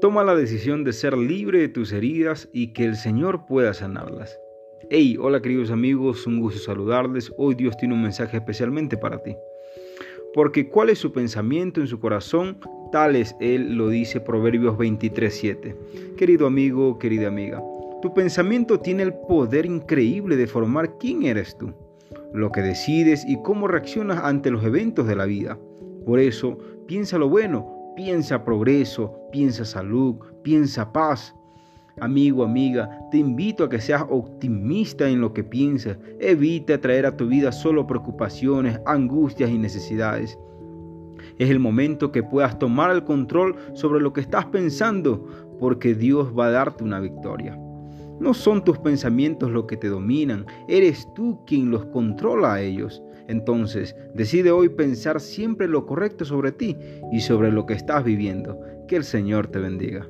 Toma la decisión de ser libre de tus heridas y que el Señor pueda sanarlas. Hey, hola queridos amigos, un gusto saludarles. Hoy Dios tiene un mensaje especialmente para ti. Porque cuál es su pensamiento en su corazón, tal es Él, lo dice Proverbios 23:7. Querido amigo, querida amiga, tu pensamiento tiene el poder increíble de formar quién eres tú, lo que decides y cómo reaccionas ante los eventos de la vida. Por eso, piensa lo bueno, piensa progreso, piensa salud, piensa paz. Amigo, amiga, te invito a que seas optimista en lo que piensas. Evita traer a tu vida solo preocupaciones, angustias y necesidades. Es el momento que puedas tomar el control sobre lo que estás pensando, porque Dios va a darte una victoria. No son tus pensamientos los que te dominan, eres tú quien los controla a ellos. Entonces, decide hoy pensar siempre lo correcto sobre ti y sobre lo que estás viviendo. Que el Señor te bendiga.